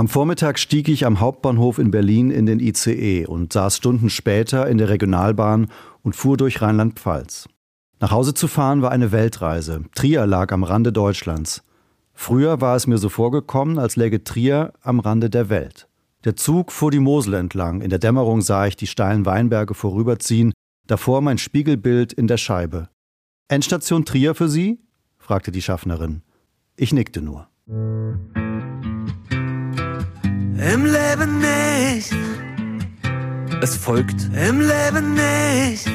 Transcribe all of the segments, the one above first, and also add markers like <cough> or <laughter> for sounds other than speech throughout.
Am Vormittag stieg ich am Hauptbahnhof in Berlin in den ICE und saß Stunden später in der Regionalbahn und fuhr durch Rheinland-Pfalz. Nach Hause zu fahren war eine Weltreise. Trier lag am Rande Deutschlands. Früher war es mir so vorgekommen, als läge Trier am Rande der Welt. Der Zug fuhr die Mosel entlang. In der Dämmerung sah ich die steilen Weinberge vorüberziehen, davor mein Spiegelbild in der Scheibe. Endstation Trier für Sie? fragte die Schaffnerin. Ich nickte nur. Im Leben nicht. Es folgt Im Leben nicht.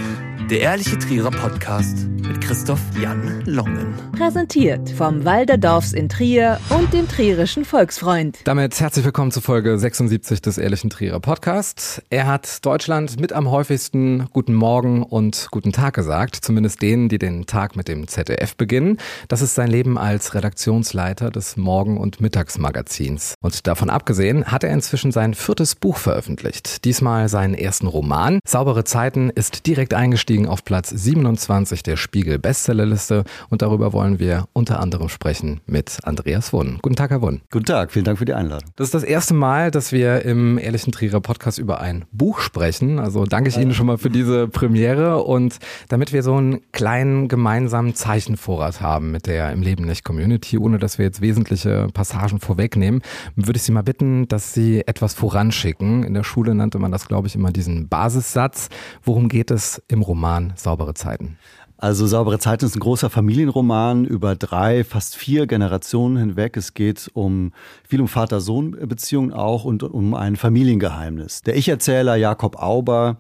der Ehrliche Trierer Podcast mit Christoph Jan Longen. Präsentiert vom Walderdorfs in Trier und dem Trierischen Volksfreund. Damit herzlich willkommen zu Folge 76 des Ehrlichen Trierer Podcast. Er hat Deutschland mit am häufigsten Guten Morgen und Guten Tag gesagt, zumindest denen, die den Tag mit dem ZDF beginnen. Das ist sein Leben als Redaktionsleiter des Morgen- und Mittagsmagazins. Und davon abgesehen hat er inzwischen sein viertes Buch veröffentlicht. Diesmal seinen ersten Roman. Saubere Zeiten ist direkt eingestiegen auf Platz 27 der Spiegel Bestsellerliste und darüber wollen wir unter anderem sprechen mit Andreas Wunn. Guten Tag, Herr Wunn. Guten Tag, vielen Dank für die Einladung. Das ist das erste Mal, dass wir im Ehrlichen Trierer Podcast über ein Buch sprechen. Also danke ich Ihnen schon mal für diese Premiere und damit wir so einen kleinen gemeinsamen Zeichenvorrat haben mit der im Leben nicht Community, ohne dass wir jetzt wesentliche Passagen vorwegnehmen, würde ich Sie mal bitten, dass Sie etwas voranschicken. In der Schule nannte man das, glaube ich, immer diesen Basissatz. Worum geht es im Roman Saubere Zeiten? Also Saubere Zeiten ist ein großer Familienroman über drei, fast vier Generationen hinweg. Es geht um viel um Vater-Sohn-Beziehungen auch und um ein Familiengeheimnis. Der Ich-Erzähler Jakob Auber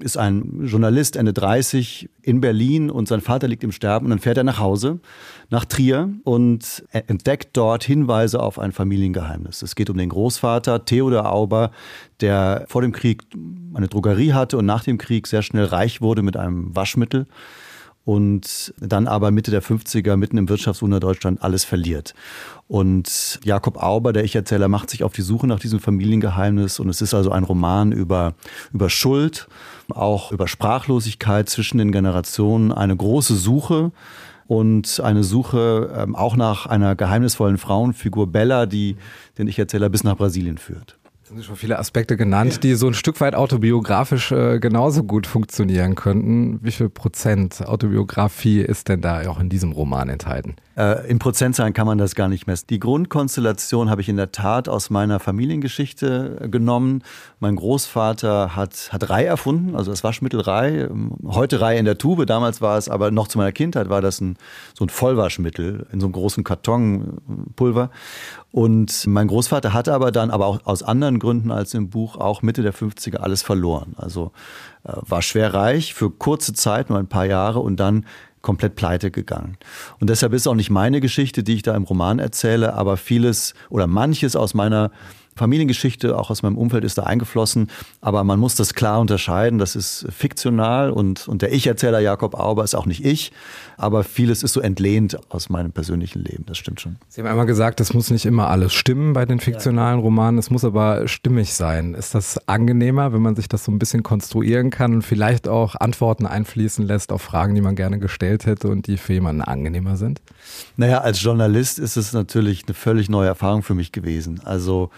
ist ein Journalist Ende 30 in Berlin und sein Vater liegt im Sterben und dann fährt er nach Hause, nach Trier und entdeckt dort Hinweise auf ein Familiengeheimnis. Es geht um den Großvater Theodor Auber, der vor dem Krieg eine Drogerie hatte und nach dem Krieg sehr schnell reich wurde mit einem Waschmittel und dann aber Mitte der 50er, mitten im Wirtschaftswunder Deutschland, alles verliert. Und Jakob Auber, der Ich-Erzähler, macht sich auf die Suche nach diesem Familiengeheimnis. Und es ist also ein Roman über, über Schuld, auch über Sprachlosigkeit zwischen den Generationen, eine große Suche und eine Suche ähm, auch nach einer geheimnisvollen Frauenfigur Bella, die den Ich-Erzähler bis nach Brasilien führt sind schon viele Aspekte genannt, die so ein Stück weit autobiografisch äh, genauso gut funktionieren könnten. Wie viel Prozent Autobiografie ist denn da auch in diesem Roman enthalten? Äh, in Prozentzahlen kann man das gar nicht messen. Die Grundkonstellation habe ich in der Tat aus meiner Familiengeschichte genommen. Mein Großvater hat, hat Rei erfunden, also das Waschmittel Rei. Heute Rei in der Tube, damals war es aber noch zu meiner Kindheit war das ein, so ein Vollwaschmittel in so einem großen Kartonpulver. Und mein Großvater hatte aber dann, aber auch aus anderen Gründen als im Buch, auch Mitte der 50er alles verloren. Also äh, war schwer reich für kurze Zeit, nur ein paar Jahre und dann komplett pleite gegangen. Und deshalb ist auch nicht meine Geschichte, die ich da im Roman erzähle, aber vieles oder manches aus meiner Familiengeschichte, auch aus meinem Umfeld ist da eingeflossen, aber man muss das klar unterscheiden. Das ist fiktional und, und der Ich-Erzähler Jakob Auber ist auch nicht ich, aber vieles ist so entlehnt aus meinem persönlichen Leben, das stimmt schon. Sie haben einmal gesagt, es muss nicht immer alles stimmen bei den fiktionalen Romanen, es muss aber stimmig sein. Ist das angenehmer, wenn man sich das so ein bisschen konstruieren kann und vielleicht auch Antworten einfließen lässt auf Fragen, die man gerne gestellt hätte und die für jemanden angenehmer sind? Naja, als Journalist ist es natürlich eine völlig neue Erfahrung für mich gewesen. Also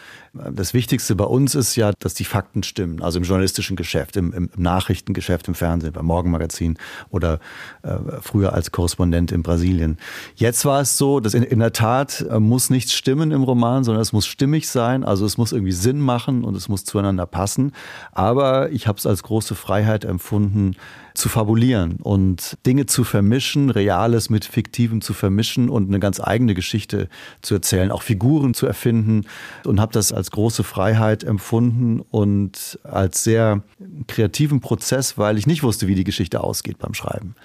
das Wichtigste bei uns ist ja, dass die Fakten stimmen. Also im journalistischen Geschäft, im, im Nachrichtengeschäft, im Fernsehen, beim Morgenmagazin oder äh, früher als Korrespondent in Brasilien. Jetzt war es so, dass in, in der Tat äh, muss nichts stimmen im Roman, sondern es muss stimmig sein. Also es muss irgendwie Sinn machen und es muss zueinander passen. Aber ich habe es als große Freiheit empfunden, zu fabulieren und Dinge zu vermischen, Reales mit Fiktivem zu vermischen und eine ganz eigene Geschichte zu erzählen, auch Figuren zu erfinden und habe das als große Freiheit empfunden und als sehr kreativen Prozess, weil ich nicht wusste, wie die Geschichte ausgeht beim Schreiben.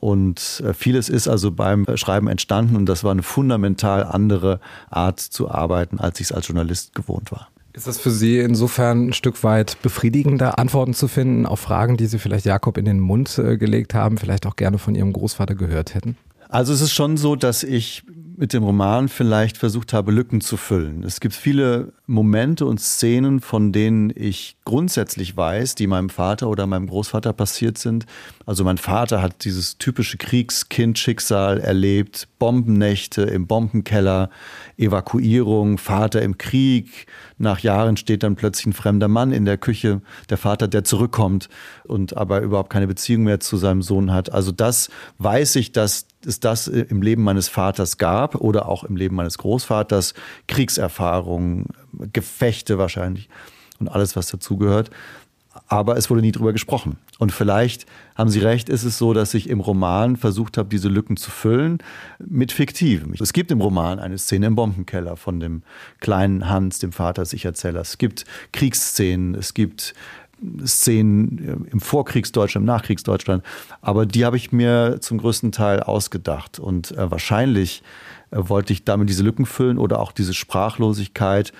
Und äh, vieles ist also beim Schreiben entstanden und das war eine fundamental andere Art zu arbeiten, als ich es als Journalist gewohnt war. Ist das für Sie insofern ein Stück weit befriedigender, Antworten zu finden auf Fragen, die Sie vielleicht Jakob in den Mund äh, gelegt haben, vielleicht auch gerne von Ihrem Großvater gehört hätten? Also es ist schon so, dass ich mit dem Roman vielleicht versucht habe, Lücken zu füllen. Es gibt viele Momente und Szenen, von denen ich grundsätzlich weiß, die meinem Vater oder meinem Großvater passiert sind. Also mein Vater hat dieses typische Kriegskind-Schicksal erlebt, Bombennächte im Bombenkeller, Evakuierung, Vater im Krieg. Nach Jahren steht dann plötzlich ein fremder Mann in der Küche, der Vater, der zurückkommt und aber überhaupt keine Beziehung mehr zu seinem Sohn hat. Also das weiß ich, dass es das im Leben meines Vaters gab oder auch im Leben meines Großvaters, Kriegserfahrungen, Gefechte wahrscheinlich und alles, was dazugehört. Aber es wurde nie drüber gesprochen. Und vielleicht haben Sie recht, ist es so, dass ich im Roman versucht habe, diese Lücken zu füllen mit Fiktivem. Es gibt im Roman eine Szene im Bombenkeller von dem kleinen Hans, dem Vater des Ich-Erzählers. Es gibt Kriegsszenen, es gibt Szenen im Vorkriegsdeutschland, im Nachkriegsdeutschland. Aber die habe ich mir zum größten Teil ausgedacht. Und äh, wahrscheinlich äh, wollte ich damit diese Lücken füllen oder auch diese Sprachlosigkeit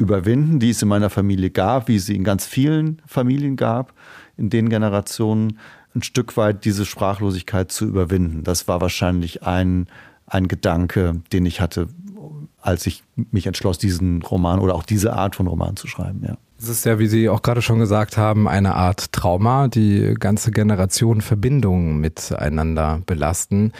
überwinden, die es in meiner Familie gab, wie sie in ganz vielen Familien gab, in den Generationen, ein Stück weit diese Sprachlosigkeit zu überwinden. Das war wahrscheinlich ein, ein Gedanke, den ich hatte, als ich mich entschloss, diesen Roman oder auch diese Art von Roman zu schreiben. Ja. Es ist ja, wie Sie auch gerade schon gesagt haben, eine Art Trauma, die ganze Generation Verbindungen miteinander belasten.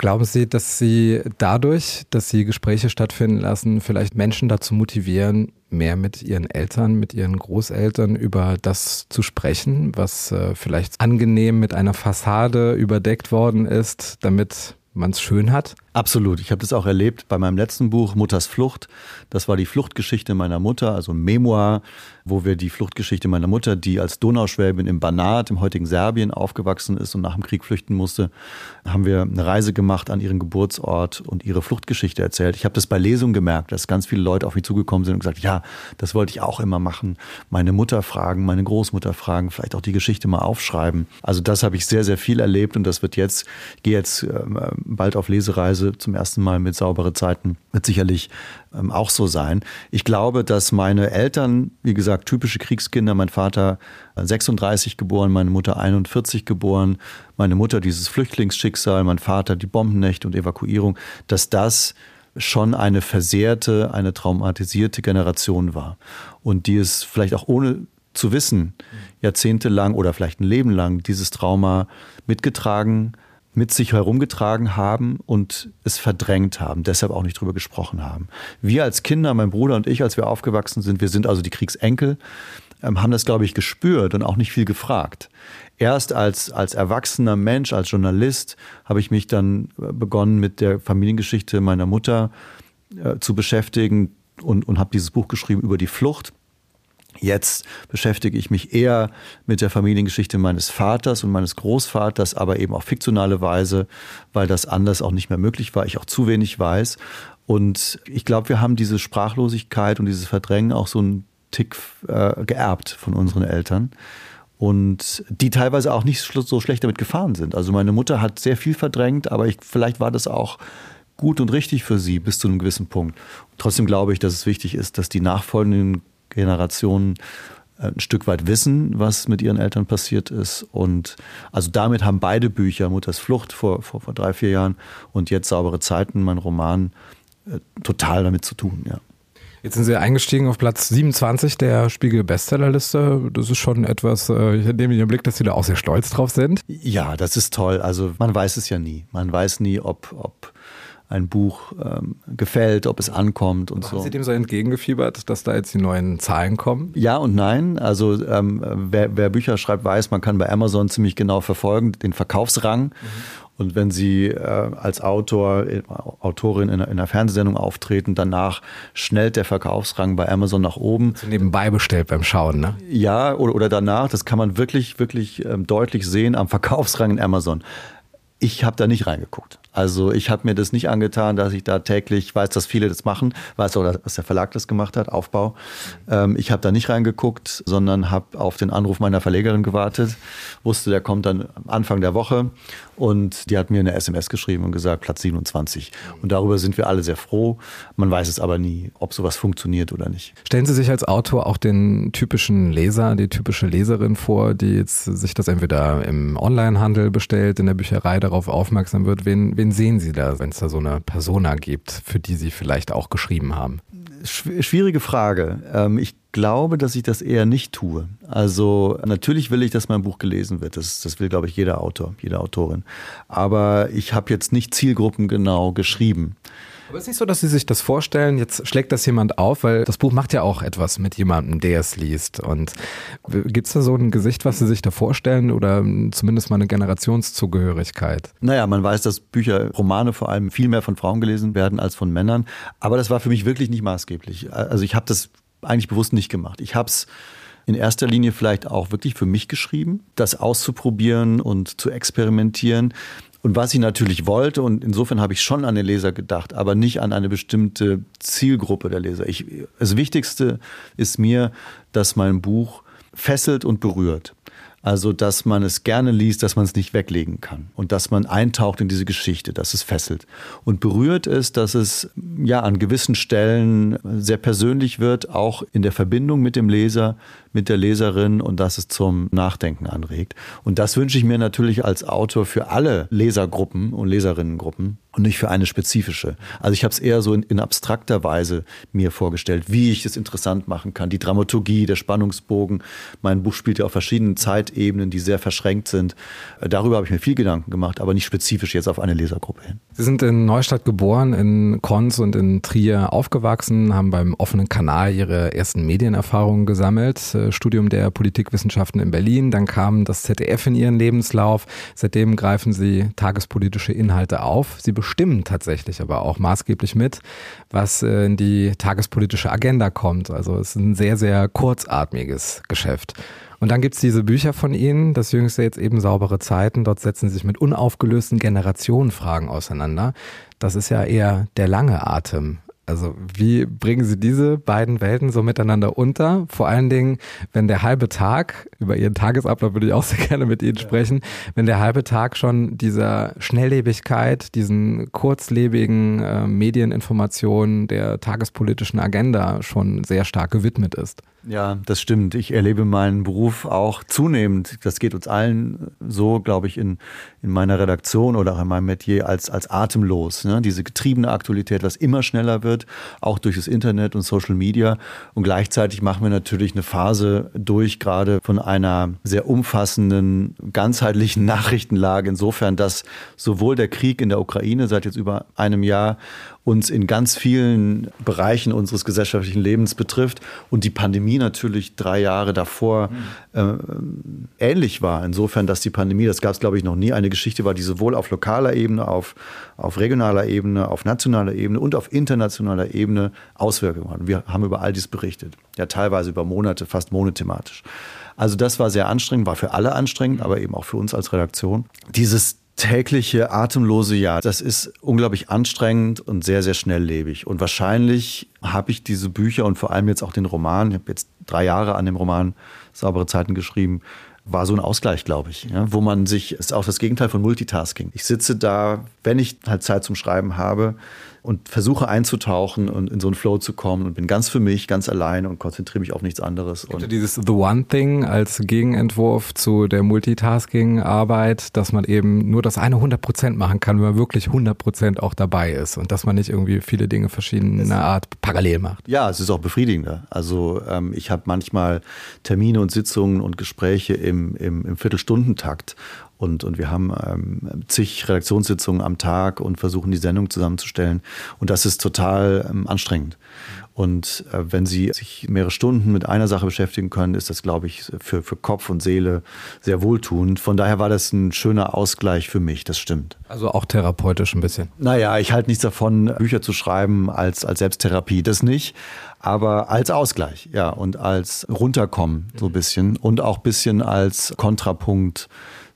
Glauben Sie, dass Sie dadurch, dass Sie Gespräche stattfinden lassen, vielleicht Menschen dazu motivieren, mehr mit ihren Eltern, mit ihren Großeltern über das zu sprechen, was äh, vielleicht angenehm mit einer Fassade überdeckt worden ist, damit man es schön hat? Absolut. Ich habe das auch erlebt bei meinem letzten Buch Mutters Flucht. Das war die Fluchtgeschichte meiner Mutter, also ein Memoir, wo wir die Fluchtgeschichte meiner Mutter, die als Donauschwäbin im Banat, im heutigen Serbien aufgewachsen ist und nach dem Krieg flüchten musste, haben wir eine Reise gemacht an ihren Geburtsort und ihre Fluchtgeschichte erzählt. Ich habe das bei Lesungen gemerkt, dass ganz viele Leute auf mich zugekommen sind und gesagt, ja, das wollte ich auch immer machen. Meine Mutter fragen, meine Großmutter fragen, vielleicht auch die Geschichte mal aufschreiben. Also das habe ich sehr, sehr viel erlebt und das wird jetzt, ich gehe jetzt ähm, bald auf Lesereise Reise zum ersten Mal mit saubere Zeiten wird sicherlich ähm, auch so sein. Ich glaube, dass meine Eltern, wie gesagt, typische Kriegskinder, mein Vater 36 geboren, meine Mutter 41 geboren, meine Mutter dieses Flüchtlingsschicksal, mein Vater die Bombennächte und Evakuierung, dass das schon eine versehrte, eine traumatisierte Generation war und die es vielleicht auch ohne zu wissen, jahrzehntelang oder vielleicht ein Leben lang dieses Trauma mitgetragen mit sich herumgetragen haben und es verdrängt haben, deshalb auch nicht drüber gesprochen haben. Wir als Kinder, mein Bruder und ich, als wir aufgewachsen sind, wir sind also die Kriegsenkel, ähm, haben das, glaube ich, gespürt und auch nicht viel gefragt. Erst als, als erwachsener Mensch, als Journalist, habe ich mich dann äh, begonnen, mit der Familiengeschichte meiner Mutter äh, zu beschäftigen und, und habe dieses Buch geschrieben über die Flucht. Jetzt beschäftige ich mich eher mit der Familiengeschichte meines Vaters und meines Großvaters, aber eben auf fiktionale Weise, weil das anders auch nicht mehr möglich war, ich auch zu wenig weiß. Und ich glaube, wir haben diese Sprachlosigkeit und dieses Verdrängen auch so einen Tick äh, geerbt von unseren Eltern. Und die teilweise auch nicht so schlecht damit gefahren sind. Also meine Mutter hat sehr viel verdrängt, aber ich, vielleicht war das auch gut und richtig für sie bis zu einem gewissen Punkt. trotzdem glaube ich, dass es wichtig ist, dass die nachfolgenden Generationen äh, ein Stück weit wissen, was mit ihren Eltern passiert ist. Und also damit haben beide Bücher, Mutters Flucht vor, vor, vor drei, vier Jahren und jetzt Saubere Zeiten, mein Roman, äh, total damit zu tun, ja. Jetzt sind Sie eingestiegen auf Platz 27 der Spiegel-Bestsellerliste. Das ist schon etwas, äh, ich nehme den Blick, dass Sie da auch sehr stolz drauf sind. Ja, das ist toll. Also man weiß es ja nie. Man weiß nie, ob, ob ein Buch ähm, gefällt, ob es ankommt und Haben so. Haben Sie dem so entgegengefiebert, dass da jetzt die neuen Zahlen kommen? Ja und nein. Also ähm, wer, wer, Bücher schreibt, weiß, man kann bei Amazon ziemlich genau verfolgen, den Verkaufsrang. Mhm. Und wenn Sie äh, als Autor, äh, Autorin in, in, einer Fernsehsendung auftreten, danach schnellt der Verkaufsrang bei Amazon nach oben. So nebenbei bestellt beim Schauen, ne? Ja, oder, oder danach, das kann man wirklich, wirklich ähm, deutlich sehen am Verkaufsrang in Amazon. Ich habe da nicht reingeguckt. Also ich habe mir das nicht angetan, dass ich da täglich, weiß, dass viele das machen, weiß auch, dass der Verlag das gemacht hat, Aufbau. Ähm, ich habe da nicht reingeguckt, sondern habe auf den Anruf meiner Verlegerin gewartet, wusste, der kommt dann Anfang der Woche und die hat mir eine SMS geschrieben und gesagt, Platz 27. Und darüber sind wir alle sehr froh. Man weiß es aber nie, ob sowas funktioniert oder nicht. Stellen Sie sich als Autor auch den typischen Leser, die typische Leserin vor, die jetzt sich das entweder im Onlinehandel bestellt, in der Bücherei darauf aufmerksam wird, wen wen sehen Sie da, wenn es da so eine Persona gibt, für die Sie vielleicht auch geschrieben haben? schwierige Frage. Ähm, ich glaube, dass ich das eher nicht tue. Also natürlich will ich, dass mein Buch gelesen wird. Das, das will, glaube ich, jeder Autor, jede Autorin. Aber ich habe jetzt nicht Zielgruppen genau geschrieben. Aber es ist nicht so, dass Sie sich das vorstellen, jetzt schlägt das jemand auf, weil das Buch macht ja auch etwas mit jemandem, der es liest. Und gibt es da so ein Gesicht, was Sie sich da vorstellen oder zumindest mal eine Generationszugehörigkeit? Naja, man weiß, dass Bücher, Romane vor allem viel mehr von Frauen gelesen werden als von Männern. Aber das war für mich wirklich nicht maßgeblich. Also ich habe das eigentlich bewusst nicht gemacht. Ich habe es in erster Linie vielleicht auch wirklich für mich geschrieben, das auszuprobieren und zu experimentieren. Und was ich natürlich wollte, und insofern habe ich schon an den Leser gedacht, aber nicht an eine bestimmte Zielgruppe der Leser. Ich, das Wichtigste ist mir, dass mein Buch fesselt und berührt. Also, dass man es gerne liest, dass man es nicht weglegen kann und dass man eintaucht in diese Geschichte, dass es fesselt. Und berührt ist, dass es ja an gewissen Stellen sehr persönlich wird, auch in der Verbindung mit dem Leser, mit der Leserin und dass es zum Nachdenken anregt. Und das wünsche ich mir natürlich als Autor für alle Lesergruppen und Leserinnengruppen und nicht für eine spezifische. Also ich habe es eher so in, in, abstrakter Weise mir vorgestellt, wie ich es interessant machen kann. Die Dramaturgie, der Spannungsbogen. Mein Buch spielt ja auf verschiedenen Zeitebenen, die sehr verschränkt sind. Darüber habe ich mir viel Gedanken gemacht, aber nicht spezifisch jetzt auf eine Lesergruppe hin. Sie sind in Neustadt geboren, in Konz und in Trier aufgewachsen, haben beim offenen Kanal Ihre ersten Medienerfahrungen gesammelt äh, Studium der Politikwissenschaften in Berlin. Dann kam das ZDF in ihren Lebenslauf. Seitdem greifen sie tagespolitische Inhalte auf. Sie bestimmen tatsächlich aber auch maßgeblich mit, was äh, in die tagespolitische Agenda kommt. Also es ist ein sehr, sehr kurzatmiges Geschäft. Und dann gibt es diese Bücher von Ihnen, das jüngste jetzt eben saubere Zeiten. Dort setzen Sie sich mit unaufgelösten Generationenfragen auseinander. Das ist ja eher der lange Atem. Also wie bringen Sie diese beiden Welten so miteinander unter? Vor allen Dingen, wenn der halbe Tag, über Ihren Tagesablauf würde ich auch <laughs> sehr gerne mit Ihnen sprechen, wenn der halbe Tag schon dieser Schnelllebigkeit, diesen kurzlebigen äh, Medieninformationen der tagespolitischen Agenda schon sehr stark gewidmet ist. Ja, das stimmt. Ich erlebe meinen Beruf auch zunehmend. Das geht uns allen so, glaube ich, in, in meiner Redaktion oder auch in meinem Metier als, als atemlos. Ne? Diese getriebene Aktualität, was immer schneller wird, auch durch das Internet und Social Media. Und gleichzeitig machen wir natürlich eine Phase durch, gerade von einer sehr umfassenden, ganzheitlichen <laughs> Nachrichtenlage. Insofern, dass sowohl der Krieg in der Ukraine seit jetzt über einem Jahr uns in ganz vielen Bereichen unseres gesellschaftlichen Lebens betrifft und die Pandemie natürlich drei Jahre davor mhm. äh, ähnlich war. Insofern, dass die Pandemie, das gab es glaube ich noch nie, eine Geschichte war, die sowohl auf lokaler Ebene, auf, auf regionaler Ebene, auf nationaler Ebene und auf internationaler Ebene Auswirkungen hat. Wir haben über all dies berichtet, ja teilweise über Monate, fast monothematisch. Also das war sehr anstrengend, war für alle anstrengend, aber eben auch für uns als Redaktion. Dieses tägliche atemlose Jahr, das ist unglaublich anstrengend und sehr, sehr schnelllebig. Und wahrscheinlich habe ich diese Bücher und vor allem jetzt auch den Roman, ich habe jetzt drei Jahre an dem Roman Saubere Zeiten geschrieben, war so ein Ausgleich, glaube ich, ja, wo man sich, ist auch das Gegenteil von Multitasking. Ich sitze da, wenn ich halt Zeit zum Schreiben habe, und versuche einzutauchen und in so einen Flow zu kommen und bin ganz für mich, ganz allein und konzentriere mich auf nichts anderes. Und dieses The One Thing als Gegenentwurf zu der Multitasking-Arbeit, dass man eben nur das eine 100% machen kann, wenn man wirklich 100% auch dabei ist und dass man nicht irgendwie viele Dinge verschiedener Art parallel macht. Ja, es ist auch befriedigender. Also ähm, ich habe manchmal Termine und Sitzungen und Gespräche im, im, im Viertelstundentakt und, und wir haben ähm, zig Redaktionssitzungen am Tag und versuchen die Sendung zusammenzustellen. Und das ist total ähm, anstrengend. Und äh, wenn Sie sich mehrere Stunden mit einer Sache beschäftigen können, ist das, glaube ich, für, für Kopf und Seele sehr wohltuend. Von daher war das ein schöner Ausgleich für mich, das stimmt. Also auch therapeutisch ein bisschen. Naja, ich halte nichts davon, Bücher zu schreiben als, als Selbsttherapie, das nicht. Aber als Ausgleich, ja, und als Runterkommen so ein bisschen und auch ein bisschen als Kontrapunkt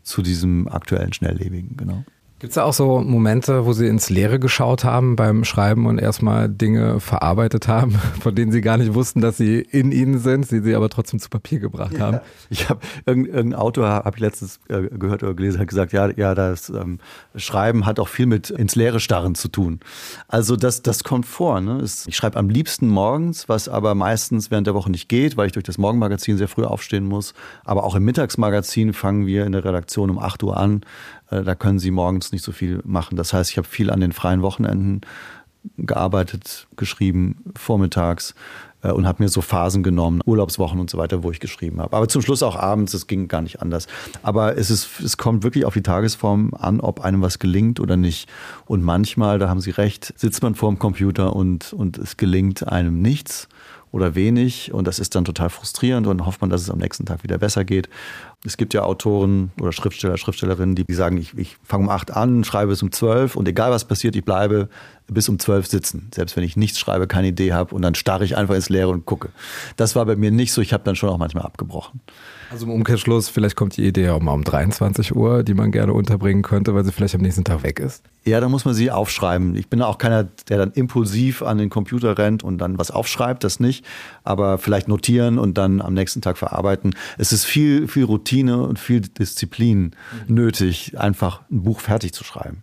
zu diesem aktuellen Schnelllebigen, genau. Gibt es da auch so Momente, wo Sie ins Leere geschaut haben beim Schreiben und erstmal Dinge verarbeitet haben, <laughs> von denen Sie gar nicht wussten, dass sie in Ihnen sind, die Sie aber trotzdem zu Papier gebracht haben? Ja. Ich habe irgendein Autor habe ich letztens äh, gehört oder gelesen, hat gesagt, ja, ja, das ähm, Schreiben hat auch viel mit ins Leere starren zu tun. Also das, das kommt vor. Ne? Ich schreibe am liebsten morgens, was aber meistens während der Woche nicht geht, weil ich durch das Morgenmagazin sehr früh aufstehen muss. Aber auch im Mittagsmagazin fangen wir in der Redaktion um 8 Uhr an. Äh, da können Sie morgens nicht so viel machen. Das heißt, ich habe viel an den freien Wochenenden gearbeitet, geschrieben, vormittags äh, und habe mir so Phasen genommen, Urlaubswochen und so weiter, wo ich geschrieben habe. Aber zum Schluss auch abends, es ging gar nicht anders. Aber es, ist, es kommt wirklich auf die Tagesform an, ob einem was gelingt oder nicht. Und manchmal, da haben Sie recht, sitzt man vor dem Computer und, und es gelingt einem nichts oder wenig und das ist dann total frustrierend und hofft man, dass es am nächsten Tag wieder besser geht. Es gibt ja Autoren oder Schriftsteller, Schriftstellerinnen, die sagen, ich, ich fange um acht an, schreibe bis um zwölf und egal was passiert, ich bleibe bis um zwölf sitzen. Selbst wenn ich nichts schreibe, keine Idee habe und dann starre ich einfach ins Leere und gucke. Das war bei mir nicht so. Ich habe dann schon auch manchmal abgebrochen. Also im Umkehrschluss, vielleicht kommt die Idee auch mal um 23 Uhr, die man gerne unterbringen könnte, weil sie vielleicht am nächsten Tag weg ist. Ja, dann muss man sie aufschreiben. Ich bin auch keiner, der dann impulsiv an den Computer rennt und dann was aufschreibt, das nicht. Aber vielleicht notieren und dann am nächsten Tag verarbeiten. Es ist viel, viel Routine und viel Disziplin mhm. nötig, einfach ein Buch fertig zu schreiben.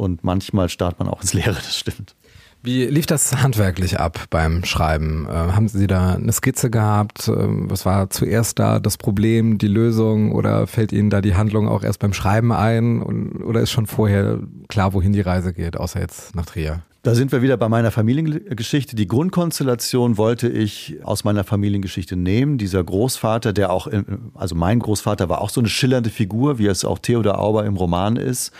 Und manchmal startet man auch ins Leere, das stimmt. Wie lief das handwerklich ab beim Schreiben? Äh, haben Sie da eine Skizze gehabt? Äh, was war zuerst da das Problem, die Lösung oder fällt Ihnen da die Handlung auch erst beim Schreiben ein? Und, oder ist schon vorher klar, wohin die Reise geht, außer jetzt nach Trier? Da sind wir wieder bei meiner Familiengeschichte. Die Grundkonstellation wollte ich aus meiner Familiengeschichte nehmen. Dieser Großvater, der auch, also mein Großvater war auch so eine schillernde Figur, wie es auch Theodor Auber im Roman ist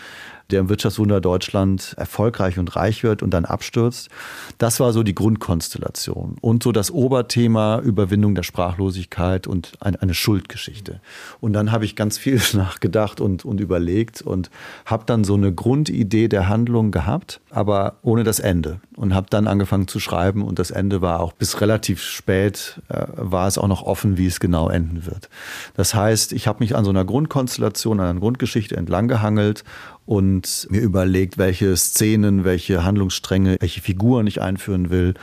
der im Wirtschaftswunder Deutschland erfolgreich und reich wird und dann abstürzt. Das war so die Grundkonstellation. Und so das Oberthema Überwindung der Sprachlosigkeit und eine Schuldgeschichte. Und dann habe ich ganz viel <laughs> nachgedacht und, und überlegt und habe dann so eine Grundidee der Handlung gehabt, aber ohne das Ende. Und habe dann angefangen zu schreiben und das Ende war auch bis relativ spät, äh, war es auch noch offen, wie es genau enden wird. Das heißt, ich habe mich an so einer Grundkonstellation, an einer Grundgeschichte entlang gehangelt und mir überlegt, welche Szenen, welche Handlungsstränge, welche Figuren ich einführen will.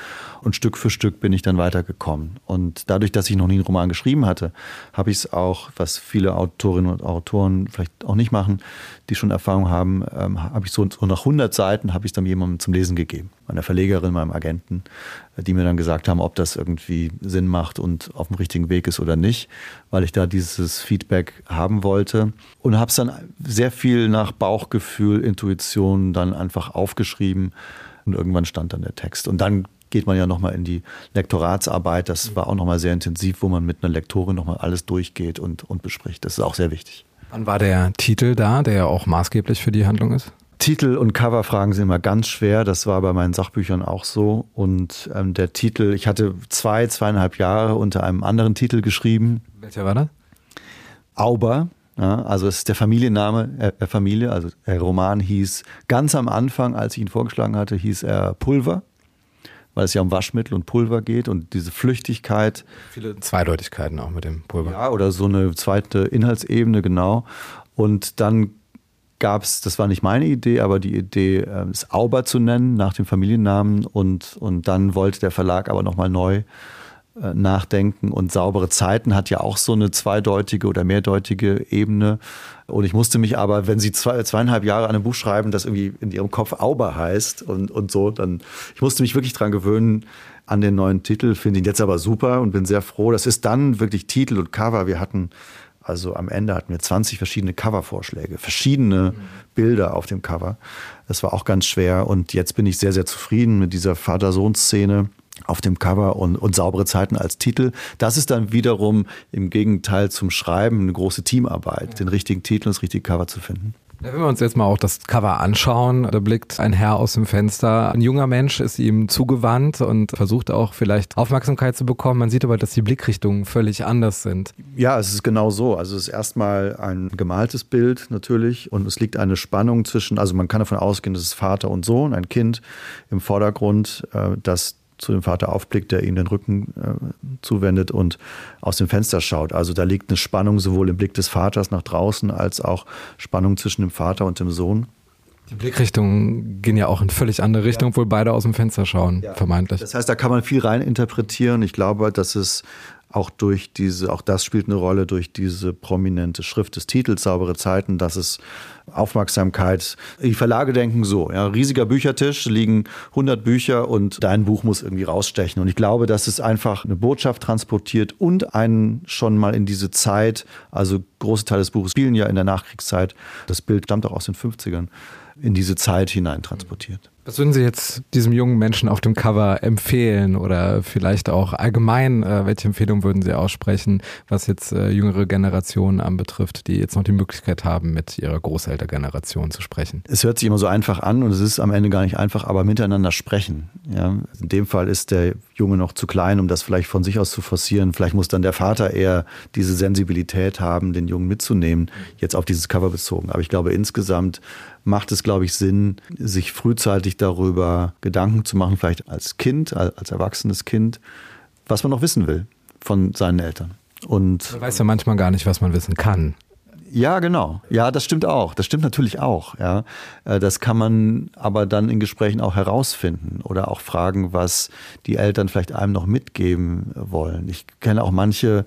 Und Stück für Stück bin ich dann weitergekommen. Und dadurch, dass ich noch nie einen Roman geschrieben hatte, habe ich es auch, was viele Autorinnen und Autoren vielleicht auch nicht machen, die schon Erfahrung haben, ähm, habe ich so, so nach 100 Seiten habe ich es dann jemandem zum Lesen gegeben. Meiner Verlegerin, meinem Agenten, die mir dann gesagt haben, ob das irgendwie Sinn macht und auf dem richtigen Weg ist oder nicht, weil ich da dieses Feedback haben wollte. Und habe es dann sehr viel nach Bauchgefühl, Intuition dann einfach aufgeschrieben und irgendwann stand dann der Text. Und dann geht man ja nochmal in die Lektoratsarbeit. Das war auch nochmal sehr intensiv, wo man mit einer Lektorin nochmal alles durchgeht und, und bespricht. Das ist auch sehr wichtig. Wann war der Titel da, der ja auch maßgeblich für die Handlung ist? Titel und Cover fragen sie immer ganz schwer. Das war bei meinen Sachbüchern auch so. Und ähm, der Titel, ich hatte zwei, zweieinhalb Jahre unter einem anderen Titel geschrieben. Welcher war das? Auber. Ja, also es ist der Familienname äh, der Familie. Also der Roman hieß ganz am Anfang, als ich ihn vorgeschlagen hatte, hieß er Pulver weil es ja um Waschmittel und Pulver geht und diese Flüchtigkeit. Viele Zweideutigkeiten auch mit dem Pulver. Ja, oder so eine zweite Inhaltsebene, genau. Und dann gab es, das war nicht meine Idee, aber die Idee, äh, es Auber zu nennen, nach dem Familiennamen. Und, und dann wollte der Verlag aber nochmal neu nachdenken. Und saubere Zeiten hat ja auch so eine zweideutige oder mehrdeutige Ebene. Und ich musste mich aber, wenn Sie zwei, zweieinhalb Jahre an einem Buch schreiben, das irgendwie in Ihrem Kopf Auber heißt und, und so, dann, ich musste mich wirklich dran gewöhnen an den neuen Titel, finde ihn jetzt aber super und bin sehr froh. Das ist dann wirklich Titel und Cover. Wir hatten, also am Ende hatten wir 20 verschiedene Covervorschläge, verschiedene mhm. Bilder auf dem Cover. Das war auch ganz schwer und jetzt bin ich sehr, sehr zufrieden mit dieser Vater-Sohn-Szene auf dem Cover und, und saubere Zeiten als Titel. Das ist dann wiederum im Gegenteil zum Schreiben eine große Teamarbeit, den richtigen Titel und das richtige Cover zu finden. Wenn wir uns jetzt mal auch das Cover anschauen, da blickt ein Herr aus dem Fenster. Ein junger Mensch ist ihm zugewandt und versucht auch vielleicht Aufmerksamkeit zu bekommen. Man sieht aber, dass die Blickrichtungen völlig anders sind. Ja, es ist genau so. Also es ist erstmal ein gemaltes Bild natürlich und es liegt eine Spannung zwischen, also man kann davon ausgehen, das ist Vater und Sohn, ein Kind im Vordergrund, äh, das zu dem Vater aufblickt, der ihm den Rücken äh, zuwendet und aus dem Fenster schaut. Also da liegt eine Spannung sowohl im Blick des Vaters nach draußen als auch Spannung zwischen dem Vater und dem Sohn. Die Blickrichtungen gehen ja auch in völlig andere Richtung, ja. obwohl beide aus dem Fenster schauen, ja. vermeintlich. Das heißt, da kann man viel rein interpretieren. Ich glaube, dass es auch durch diese, auch das spielt eine Rolle durch diese prominente Schrift des Titels Saubere Zeiten, dass es Aufmerksamkeit, die Verlage denken so, ja, riesiger Büchertisch, liegen 100 Bücher und dein Buch muss irgendwie rausstechen. Und ich glaube, dass es einfach eine Botschaft transportiert und einen schon mal in diese Zeit, also große Teile des Buches spielen ja in der Nachkriegszeit, das Bild stammt auch aus den 50ern, in diese Zeit hinein transportiert. Was würden Sie jetzt diesem jungen Menschen auf dem Cover empfehlen oder vielleicht auch allgemein, äh, welche Empfehlung würden Sie aussprechen, was jetzt äh, jüngere Generationen anbetrifft, die jetzt noch die Möglichkeit haben, mit ihrer Großeltergeneration zu sprechen? Es hört sich immer so einfach an und es ist am Ende gar nicht einfach, aber miteinander sprechen. Ja? In dem Fall ist der Junge noch zu klein, um das vielleicht von sich aus zu forcieren. Vielleicht muss dann der Vater eher diese Sensibilität haben, den Jungen mitzunehmen, jetzt auf dieses Cover bezogen. Aber ich glaube, insgesamt macht es, glaube ich, Sinn, sich frühzeitig darüber Gedanken zu machen, vielleicht als Kind, als erwachsenes Kind, was man noch wissen will von seinen Eltern. Und man weiß ja manchmal gar nicht, was man wissen kann. Ja, genau. Ja, das stimmt auch. Das stimmt natürlich auch. Ja, äh, das kann man aber dann in Gesprächen auch herausfinden oder auch fragen, was die Eltern vielleicht einem noch mitgeben wollen. Ich kenne auch manche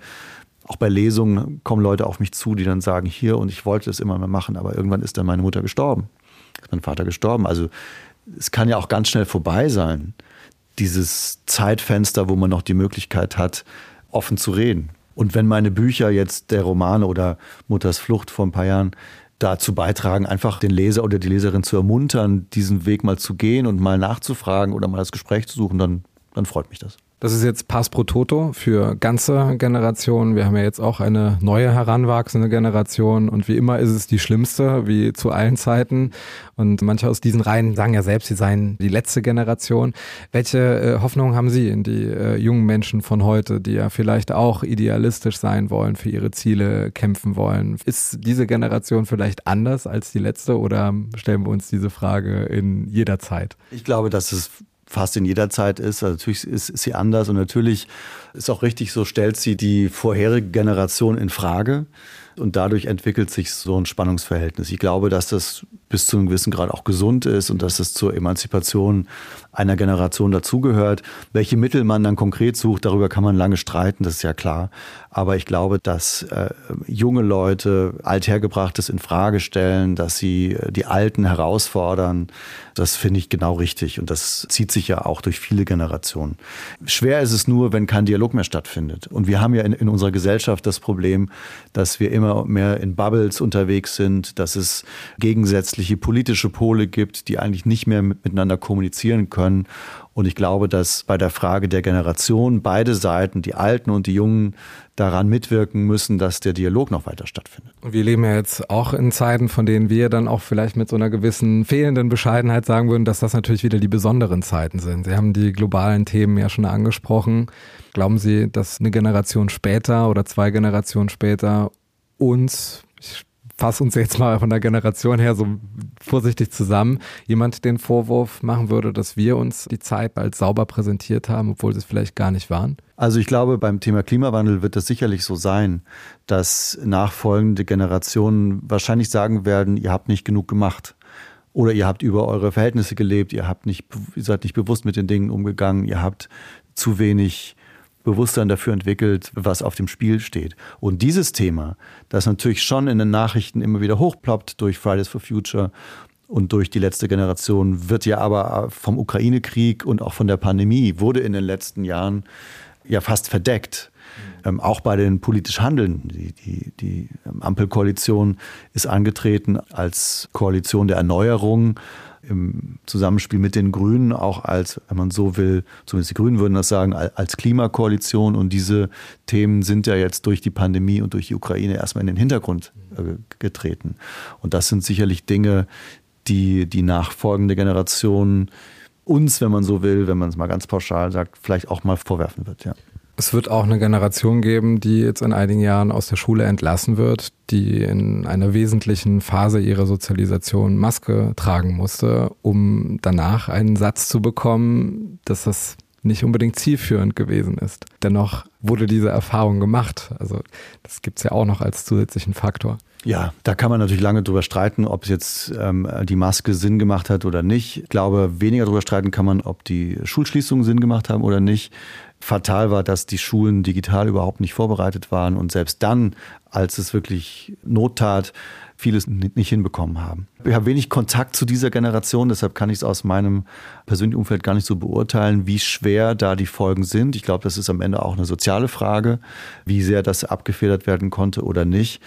auch bei Lesungen kommen Leute auf mich zu, die dann sagen, hier und ich wollte das immer mal machen, aber irgendwann ist dann meine Mutter gestorben, ist mein Vater gestorben. Also es kann ja auch ganz schnell vorbei sein, dieses Zeitfenster, wo man noch die Möglichkeit hat, offen zu reden. Und wenn meine Bücher jetzt, der Roman oder Mutters Flucht vor ein paar Jahren, dazu beitragen, einfach den Leser oder die Leserin zu ermuntern, diesen Weg mal zu gehen und mal nachzufragen oder mal das Gespräch zu suchen, dann, dann freut mich das. Das ist jetzt Pass pro Toto für ganze Generationen. Wir haben ja jetzt auch eine neue heranwachsende Generation und wie immer ist es die schlimmste, wie zu allen Zeiten. Und manche aus diesen Reihen sagen ja selbst, sie seien die letzte Generation. Welche äh, Hoffnung haben Sie in die äh, jungen Menschen von heute, die ja vielleicht auch idealistisch sein wollen, für ihre Ziele kämpfen wollen? Ist diese Generation vielleicht anders als die letzte oder stellen wir uns diese Frage in jeder Zeit? Ich glaube, dass es fast in jeder Zeit ist. Also natürlich ist, sie anders und natürlich ist auch richtig, so stellt sie die vorherige Generation in Frage. Und dadurch entwickelt sich so ein Spannungsverhältnis. Ich glaube, dass das bis zu einem gewissen Grad auch gesund ist und dass es zur Emanzipation einer Generation dazugehört. Welche Mittel man dann konkret sucht, darüber kann man lange streiten, das ist ja klar. Aber ich glaube, dass äh, junge Leute althergebrachtes in Frage stellen, dass sie äh, die Alten herausfordern, das finde ich genau richtig. Und das zieht sich ja auch durch viele Generationen. Schwer ist es nur, wenn kein Dialog mehr stattfindet. Und wir haben ja in, in unserer Gesellschaft das Problem, dass wir immer mehr in Bubbles unterwegs sind, dass es gegensätzliche politische Pole gibt, die eigentlich nicht mehr miteinander kommunizieren können. Und ich glaube, dass bei der Frage der Generation beide Seiten, die Alten und die Jungen, daran mitwirken müssen, dass der Dialog noch weiter stattfindet. Wir leben ja jetzt auch in Zeiten, von denen wir dann auch vielleicht mit so einer gewissen fehlenden Bescheidenheit sagen würden, dass das natürlich wieder die besonderen Zeiten sind. Sie haben die globalen Themen ja schon angesprochen. Glauben Sie, dass eine Generation später oder zwei Generationen später uns, ich fasse uns jetzt mal von der Generation her so vorsichtig zusammen, jemand den Vorwurf machen würde, dass wir uns die Zeit als sauber präsentiert haben, obwohl sie es vielleicht gar nicht waren? Also ich glaube, beim Thema Klimawandel wird es sicherlich so sein, dass nachfolgende Generationen wahrscheinlich sagen werden, ihr habt nicht genug gemacht. Oder ihr habt über eure Verhältnisse gelebt, ihr habt nicht, ihr seid nicht bewusst mit den Dingen umgegangen, ihr habt zu wenig Bewusstsein dafür entwickelt, was auf dem Spiel steht. Und dieses Thema, das natürlich schon in den Nachrichten immer wieder hochploppt durch Fridays for Future und durch die letzte Generation, wird ja aber vom Ukraine-Krieg und auch von der Pandemie, wurde in den letzten Jahren ja fast verdeckt. Ähm, auch bei den politisch Handelnden. Die, die, die Ampelkoalition ist angetreten als Koalition der Erneuerung im Zusammenspiel mit den Grünen auch als, wenn man so will, zumindest die Grünen würden das sagen, als Klimakoalition. Und diese Themen sind ja jetzt durch die Pandemie und durch die Ukraine erstmal in den Hintergrund äh, getreten. Und das sind sicherlich Dinge, die die nachfolgende Generation uns, wenn man so will, wenn man es mal ganz pauschal sagt, vielleicht auch mal vorwerfen wird. Ja. Es wird auch eine Generation geben, die jetzt in einigen Jahren aus der Schule entlassen wird, die in einer wesentlichen Phase ihrer Sozialisation Maske tragen musste, um danach einen Satz zu bekommen, dass das nicht unbedingt zielführend gewesen ist. Dennoch wurde diese Erfahrung gemacht. Also das gibt es ja auch noch als zusätzlichen Faktor. Ja, da kann man natürlich lange drüber streiten, ob es jetzt ähm, die Maske Sinn gemacht hat oder nicht. Ich glaube, weniger drüber streiten kann man, ob die Schulschließungen Sinn gemacht haben oder nicht. Fatal war, dass die Schulen digital überhaupt nicht vorbereitet waren und selbst dann, als es wirklich Not tat, vieles nicht hinbekommen haben. Ich habe wenig Kontakt zu dieser Generation, deshalb kann ich es aus meinem persönlichen Umfeld gar nicht so beurteilen, wie schwer da die Folgen sind. Ich glaube, das ist am Ende auch eine soziale Frage, wie sehr das abgefedert werden konnte oder nicht.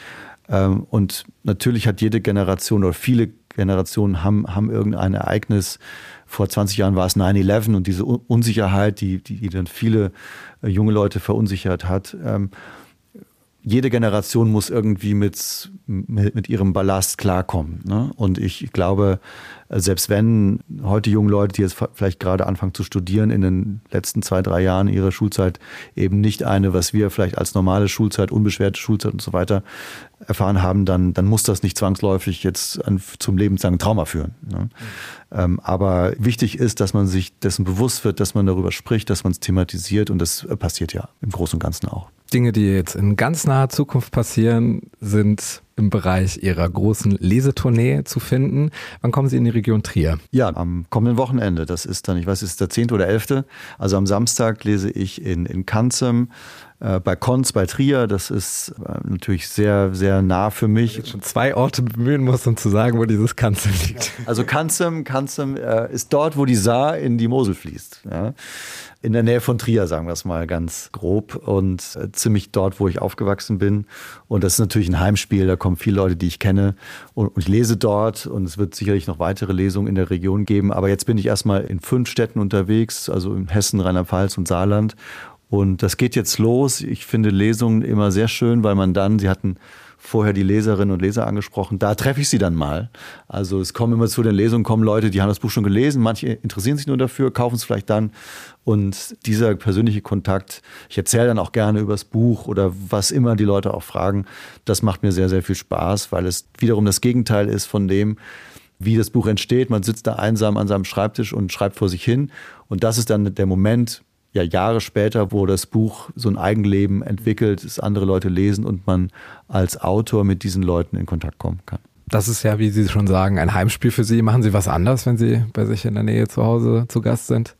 Ähm, und natürlich hat jede Generation oder viele Generationen haben, haben irgendein Ereignis. Vor 20 Jahren war es 9-11 und diese Unsicherheit, die, die, dann viele äh, junge Leute verunsichert hat. Ähm, jede Generation muss irgendwie mit, mit, mit ihrem Ballast klarkommen. Ne? Und ich glaube, selbst wenn heute junge Leute, die jetzt vielleicht gerade anfangen zu studieren, in den letzten zwei, drei Jahren ihrer Schulzeit eben nicht eine, was wir vielleicht als normale Schulzeit, unbeschwerte Schulzeit und so weiter erfahren haben, dann, dann muss das nicht zwangsläufig jetzt an, zum lebenslangen Trauma führen. Ne? Mhm. Ähm, aber wichtig ist, dass man sich dessen bewusst wird, dass man darüber spricht, dass man es thematisiert und das passiert ja im Großen und Ganzen auch. Dinge, die jetzt in ganz naher Zukunft passieren, sind im Bereich Ihrer großen Lesetournee zu finden. Wann kommen Sie in die Region Trier? Ja, am kommenden Wochenende. Das ist dann, ich weiß, ist der 10. oder 11. Also am Samstag lese ich in, in Kanzem, bei Konz, bei Trier. Das ist äh, natürlich sehr, sehr nah für mich. Ich schon zwei Orte bemühen muss, um zu sagen, wo dieses Kanzem liegt. Also Kanzem, Kanzem äh, ist dort, wo die Saar in die Mosel fließt. Ja in der Nähe von Trier, sagen wir es mal ganz grob und äh, ziemlich dort, wo ich aufgewachsen bin. Und das ist natürlich ein Heimspiel, da kommen viele Leute, die ich kenne und, und ich lese dort und es wird sicherlich noch weitere Lesungen in der Region geben. Aber jetzt bin ich erstmal in fünf Städten unterwegs, also in Hessen, Rheinland-Pfalz und Saarland. Und das geht jetzt los. Ich finde Lesungen immer sehr schön, weil man dann, Sie hatten vorher die Leserinnen und Leser angesprochen. Da treffe ich sie dann mal. Also es kommen immer zu den Lesungen, kommen Leute, die haben das Buch schon gelesen, manche interessieren sich nur dafür, kaufen es vielleicht dann. Und dieser persönliche Kontakt, ich erzähle dann auch gerne über das Buch oder was immer die Leute auch fragen, das macht mir sehr, sehr viel Spaß, weil es wiederum das Gegenteil ist von dem, wie das Buch entsteht. Man sitzt da einsam an seinem Schreibtisch und schreibt vor sich hin. Und das ist dann der Moment, ja Jahre später, wo das Buch so ein Eigenleben entwickelt, es andere Leute lesen und man als Autor mit diesen Leuten in Kontakt kommen kann. Das ist ja, wie Sie schon sagen, ein Heimspiel für Sie. Machen Sie was anders, wenn Sie bei sich in der Nähe zu Hause zu Gast sind?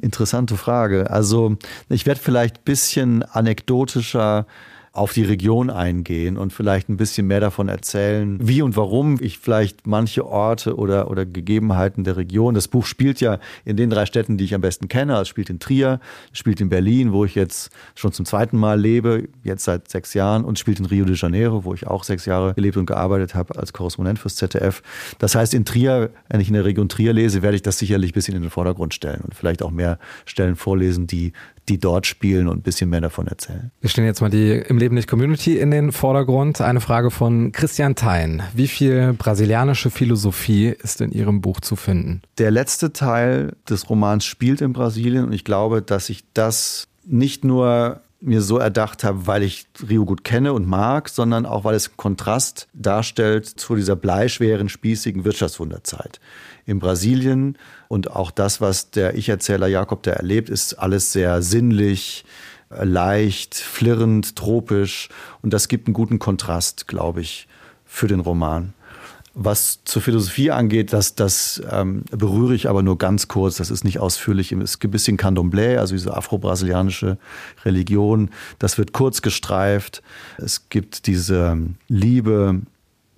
Interessante Frage. Also ich werde vielleicht ein bisschen anekdotischer auf die Region eingehen und vielleicht ein bisschen mehr davon erzählen, wie und warum ich vielleicht manche Orte oder, oder Gegebenheiten der Region. Das Buch spielt ja in den drei Städten, die ich am besten kenne. Es spielt in Trier, spielt in Berlin, wo ich jetzt schon zum zweiten Mal lebe, jetzt seit sechs Jahren, und spielt in Rio de Janeiro, wo ich auch sechs Jahre gelebt und gearbeitet habe als Korrespondent fürs ZDF. Das heißt, in Trier, wenn ich in der Region Trier lese, werde ich das sicherlich ein bisschen in den Vordergrund stellen und vielleicht auch mehr Stellen vorlesen, die die dort spielen und ein bisschen mehr davon erzählen. Wir stellen jetzt mal die im Leben nicht Community in den Vordergrund. Eine Frage von Christian Thein. Wie viel brasilianische Philosophie ist in Ihrem Buch zu finden? Der letzte Teil des Romans spielt in Brasilien und ich glaube, dass ich das nicht nur mir so erdacht habe, weil ich Rio gut kenne und mag, sondern auch, weil es Kontrast darstellt zu dieser bleischweren, spießigen Wirtschaftswunderzeit in Brasilien. Und auch das, was der Ich-Erzähler Jakob da erlebt, ist alles sehr sinnlich, leicht, flirrend, tropisch. Und das gibt einen guten Kontrast, glaube ich, für den Roman. Was zur Philosophie angeht, das, das ähm, berühre ich aber nur ganz kurz. Das ist nicht ausführlich. Es gibt ein bisschen Candomblé, also diese afro-brasilianische Religion. Das wird kurz gestreift. Es gibt diese Liebe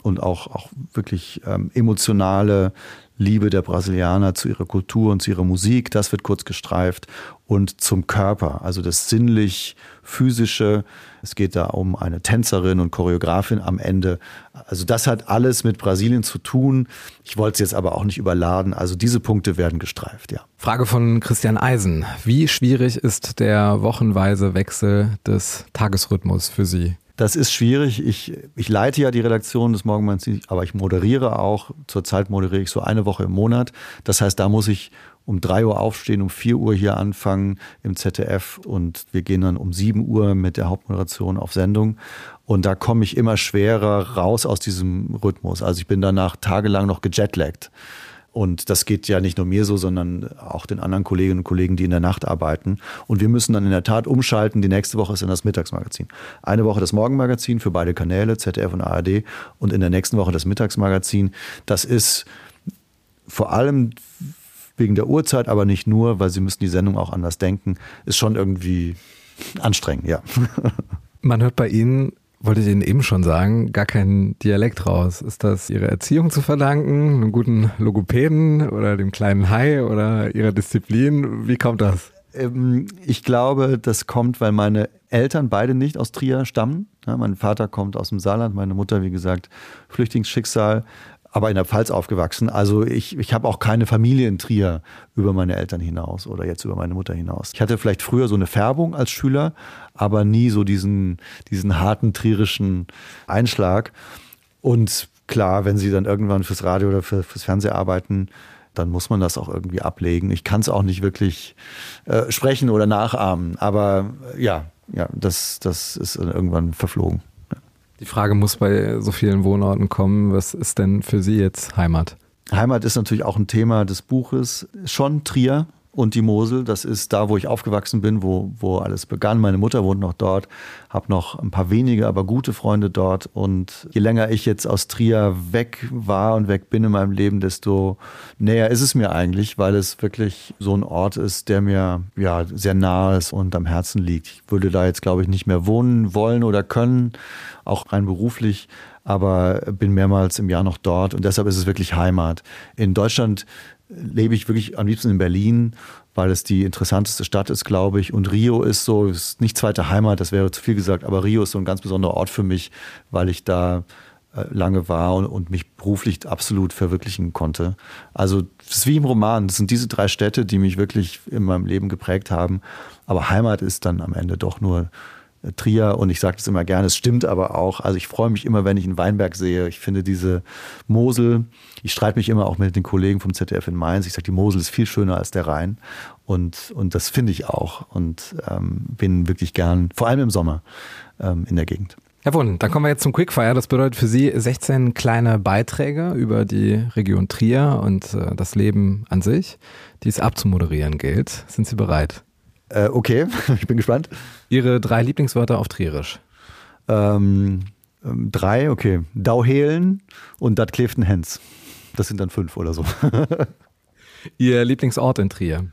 und auch, auch wirklich ähm, emotionale Liebe der Brasilianer zu ihrer Kultur und zu ihrer Musik, das wird kurz gestreift. Und zum Körper, also das sinnlich-physische. Es geht da um eine Tänzerin und Choreografin am Ende. Also das hat alles mit Brasilien zu tun. Ich wollte es jetzt aber auch nicht überladen. Also diese Punkte werden gestreift, ja. Frage von Christian Eisen. Wie schwierig ist der wochenweise Wechsel des Tagesrhythmus für Sie? Das ist schwierig. Ich, ich leite ja die Redaktion des Morgenmagazins, aber ich moderiere auch. Zurzeit moderiere ich so eine Woche im Monat. Das heißt, da muss ich um drei Uhr aufstehen, um vier Uhr hier anfangen im ZDF und wir gehen dann um sieben Uhr mit der Hauptmoderation auf Sendung. Und da komme ich immer schwerer raus aus diesem Rhythmus. Also ich bin danach tagelang noch gejetlaggt. Und das geht ja nicht nur mir so, sondern auch den anderen Kolleginnen und Kollegen, die in der Nacht arbeiten. Und wir müssen dann in der Tat umschalten. Die nächste Woche ist dann das Mittagsmagazin. Eine Woche das Morgenmagazin für beide Kanäle, ZDF und ARD. Und in der nächsten Woche das Mittagsmagazin. Das ist vor allem wegen der Uhrzeit, aber nicht nur, weil sie müssen die Sendung auch anders denken, ist schon irgendwie anstrengend, ja. Man hört bei Ihnen wollte ich Ihnen eben schon sagen, gar kein Dialekt raus. Ist das Ihrer Erziehung zu verdanken, einem guten Logopäden oder dem kleinen Hai oder Ihrer Disziplin? Wie kommt das? Ähm, ich glaube, das kommt, weil meine Eltern beide nicht aus Trier stammen. Mein Vater kommt aus dem Saarland, meine Mutter, wie gesagt, Flüchtlingsschicksal. Aber in der Pfalz aufgewachsen. Also ich, ich habe auch keine Familie in Trier über meine Eltern hinaus oder jetzt über meine Mutter hinaus. Ich hatte vielleicht früher so eine Färbung als Schüler, aber nie so diesen, diesen harten trierischen Einschlag. Und klar, wenn sie dann irgendwann fürs Radio oder für, fürs Fernsehen arbeiten, dann muss man das auch irgendwie ablegen. Ich kann es auch nicht wirklich äh, sprechen oder nachahmen, aber ja, ja, das, das ist irgendwann verflogen. Die Frage muss bei so vielen Wohnorten kommen, was ist denn für Sie jetzt Heimat? Heimat ist natürlich auch ein Thema des Buches. Schon Trier, und die Mosel. Das ist da, wo ich aufgewachsen bin, wo, wo alles begann. Meine Mutter wohnt noch dort, habe noch ein paar wenige, aber gute Freunde dort. Und je länger ich jetzt aus Trier weg war und weg bin in meinem Leben, desto näher ist es mir eigentlich, weil es wirklich so ein Ort ist, der mir ja sehr nahe ist und am Herzen liegt. Ich würde da jetzt, glaube ich, nicht mehr wohnen wollen oder können, auch rein beruflich aber bin mehrmals im Jahr noch dort und deshalb ist es wirklich Heimat. In Deutschland lebe ich wirklich am liebsten in Berlin, weil es die interessanteste Stadt ist, glaube ich. Und Rio ist so, ist nicht zweite Heimat, das wäre zu viel gesagt, aber Rio ist so ein ganz besonderer Ort für mich, weil ich da äh, lange war und, und, mich beruflich absolut verwirklichen konnte. Also es ist wie im Roman, das sind diese drei Städte, die mich wirklich in meinem Leben geprägt haben. Aber Heimat ist dann am Ende doch nur Trier und ich sage das immer gerne, es stimmt aber auch. Also ich freue mich immer, wenn ich einen Weinberg sehe. Ich finde diese Mosel, ich streite mich immer auch mit den Kollegen vom ZDF in Mainz. Ich sage, die Mosel ist viel schöner als der Rhein und, und das finde ich auch und ähm, bin wirklich gern, vor allem im Sommer, ähm, in der Gegend. Herr Wund, dann kommen wir jetzt zum Quickfire. Das bedeutet für Sie 16 kleine Beiträge über die Region Trier und äh, das Leben an sich, die es abzumoderieren gilt. Sind Sie bereit? Äh, okay, <laughs> ich bin gespannt. Ihre drei Lieblingswörter auf Trierisch? Ähm, ähm, drei, okay. Dauhelen und Dat Kleften Hens. Das sind dann fünf oder so. <laughs> Ihr Lieblingsort in Trier?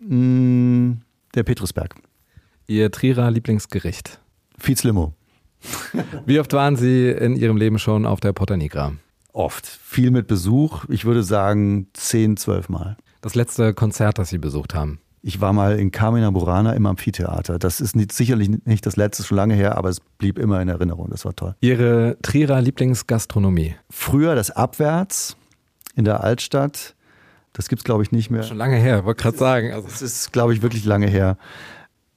Mm, der Petrusberg. Ihr Trierer Lieblingsgericht? Fietz Limo. <laughs> Wie oft waren Sie in Ihrem Leben schon auf der Porta Nigra? Oft. Viel mit Besuch. Ich würde sagen zehn, zwölf Mal. Das letzte Konzert, das Sie besucht haben? Ich war mal in Carmina Burana im Amphitheater. Das ist nicht, sicherlich nicht das letzte, schon lange her, aber es blieb immer in Erinnerung. Das war toll. Ihre Trierer Lieblingsgastronomie? Früher das Abwärts in der Altstadt. Das gibt es, glaube ich, nicht mehr. Schon lange her, wollte gerade sagen. Also. Das ist, glaube ich, wirklich lange her.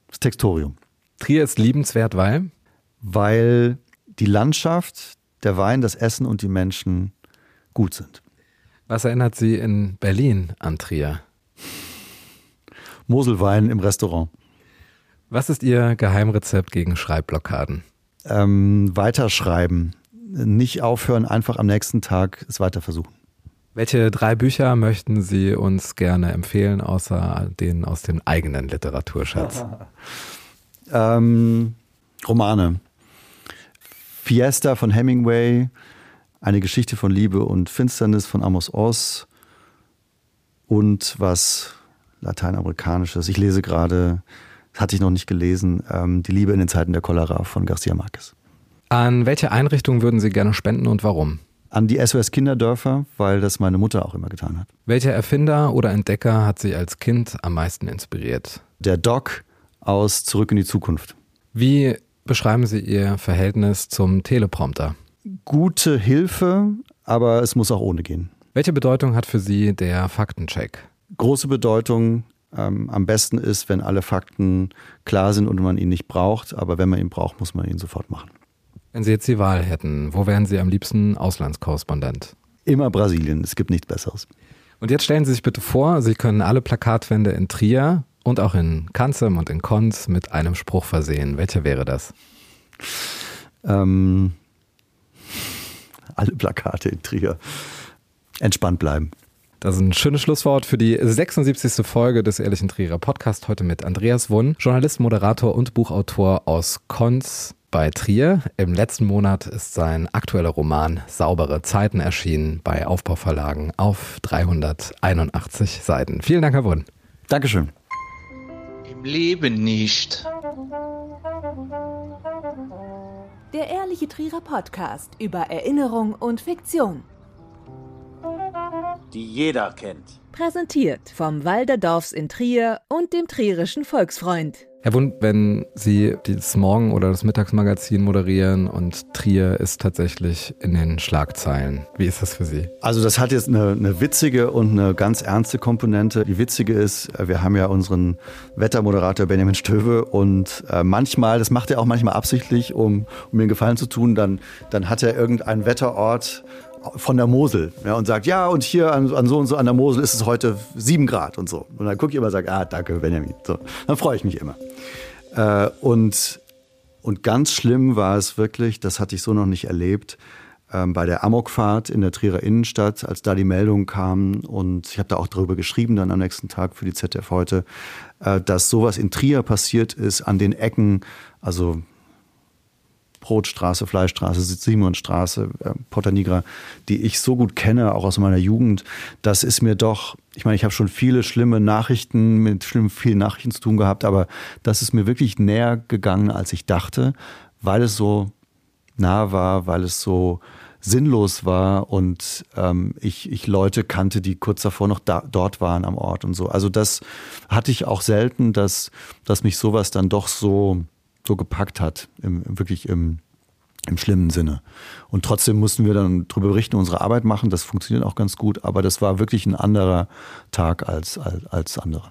Das Textorium. Trier ist liebenswert, weil? Weil die Landschaft, der Wein, das Essen und die Menschen gut sind. Was erinnert Sie in Berlin an Trier? Moselwein im Restaurant. Was ist Ihr Geheimrezept gegen Schreibblockaden? Ähm, weiterschreiben. Nicht aufhören, einfach am nächsten Tag es weiter versuchen. Welche drei Bücher möchten Sie uns gerne empfehlen, außer denen aus dem eigenen Literaturschatz? <laughs> ähm, Romane. Fiesta von Hemingway, eine Geschichte von Liebe und Finsternis von Amos Oz und was Lateinamerikanisches. Ich lese gerade, das hatte ich noch nicht gelesen, ähm, Die Liebe in den Zeiten der Cholera von Garcia Marquez. An welche Einrichtung würden Sie gerne spenden und warum? An die SOS Kinderdörfer, weil das meine Mutter auch immer getan hat. Welcher Erfinder oder Entdecker hat Sie als Kind am meisten inspiriert? Der Doc aus Zurück in die Zukunft. Wie beschreiben Sie Ihr Verhältnis zum Teleprompter? Gute Hilfe, aber es muss auch ohne gehen. Welche Bedeutung hat für Sie der Faktencheck? Große Bedeutung. Ähm, am besten ist, wenn alle Fakten klar sind und man ihn nicht braucht. Aber wenn man ihn braucht, muss man ihn sofort machen. Wenn Sie jetzt die Wahl hätten, wo wären Sie am liebsten Auslandskorrespondent? Immer Brasilien. Es gibt nichts Besseres. Und jetzt stellen Sie sich bitte vor, Sie können alle Plakatwände in Trier und auch in Kanzem und in Konz mit einem Spruch versehen. Welcher wäre das? Ähm, alle Plakate in Trier. Entspannt bleiben. Das ist ein schönes Schlusswort für die 76. Folge des Ehrlichen Trierer Podcast. Heute mit Andreas Wunn, Journalist, Moderator und Buchautor aus Konz bei Trier. Im letzten Monat ist sein aktueller Roman Saubere Zeiten erschienen bei Aufbauverlagen auf 381 Seiten. Vielen Dank, Herr Wunn. Dankeschön. Im Leben nicht. Der Ehrliche Trierer Podcast über Erinnerung und Fiktion die jeder kennt. Präsentiert vom Walderdorfs in Trier und dem Trierischen Volksfreund. Herr Wund, wenn Sie das Morgen- oder das Mittagsmagazin moderieren und Trier ist tatsächlich in den Schlagzeilen, wie ist das für Sie? Also das hat jetzt eine, eine witzige und eine ganz ernste Komponente. Die witzige ist, wir haben ja unseren Wettermoderator Benjamin Stöwe und äh, manchmal, das macht er auch manchmal absichtlich, um, um mir einen Gefallen zu tun, dann, dann hat er irgendeinen Wetterort von der Mosel ja, und sagt, ja, und hier an, an, so und so an der Mosel ist es heute sieben Grad und so. Und dann gucke ich immer und sage, ah, danke, Benjamin. So, dann freue ich mich immer. Äh, und, und ganz schlimm war es wirklich, das hatte ich so noch nicht erlebt, ähm, bei der Amokfahrt in der Trierer Innenstadt, als da die Meldung kam und ich habe da auch darüber geschrieben dann am nächsten Tag für die ZDF heute, äh, dass sowas in Trier passiert ist an den Ecken, also Brotstraße, Fleischstraße, Simonstraße, äh, Porta Nigra, die ich so gut kenne, auch aus meiner Jugend, das ist mir doch, ich meine, ich habe schon viele schlimme Nachrichten, mit schlimmen vielen Nachrichten zu tun gehabt, aber das ist mir wirklich näher gegangen, als ich dachte, weil es so nah war, weil es so sinnlos war und ähm, ich, ich Leute kannte, die kurz davor noch da, dort waren am Ort und so. Also das hatte ich auch selten, dass, dass mich sowas dann doch so so gepackt hat, im, wirklich im, im schlimmen Sinne. Und trotzdem mussten wir dann darüber berichten, unsere Arbeit machen. Das funktioniert auch ganz gut, aber das war wirklich ein anderer Tag als, als, als andere.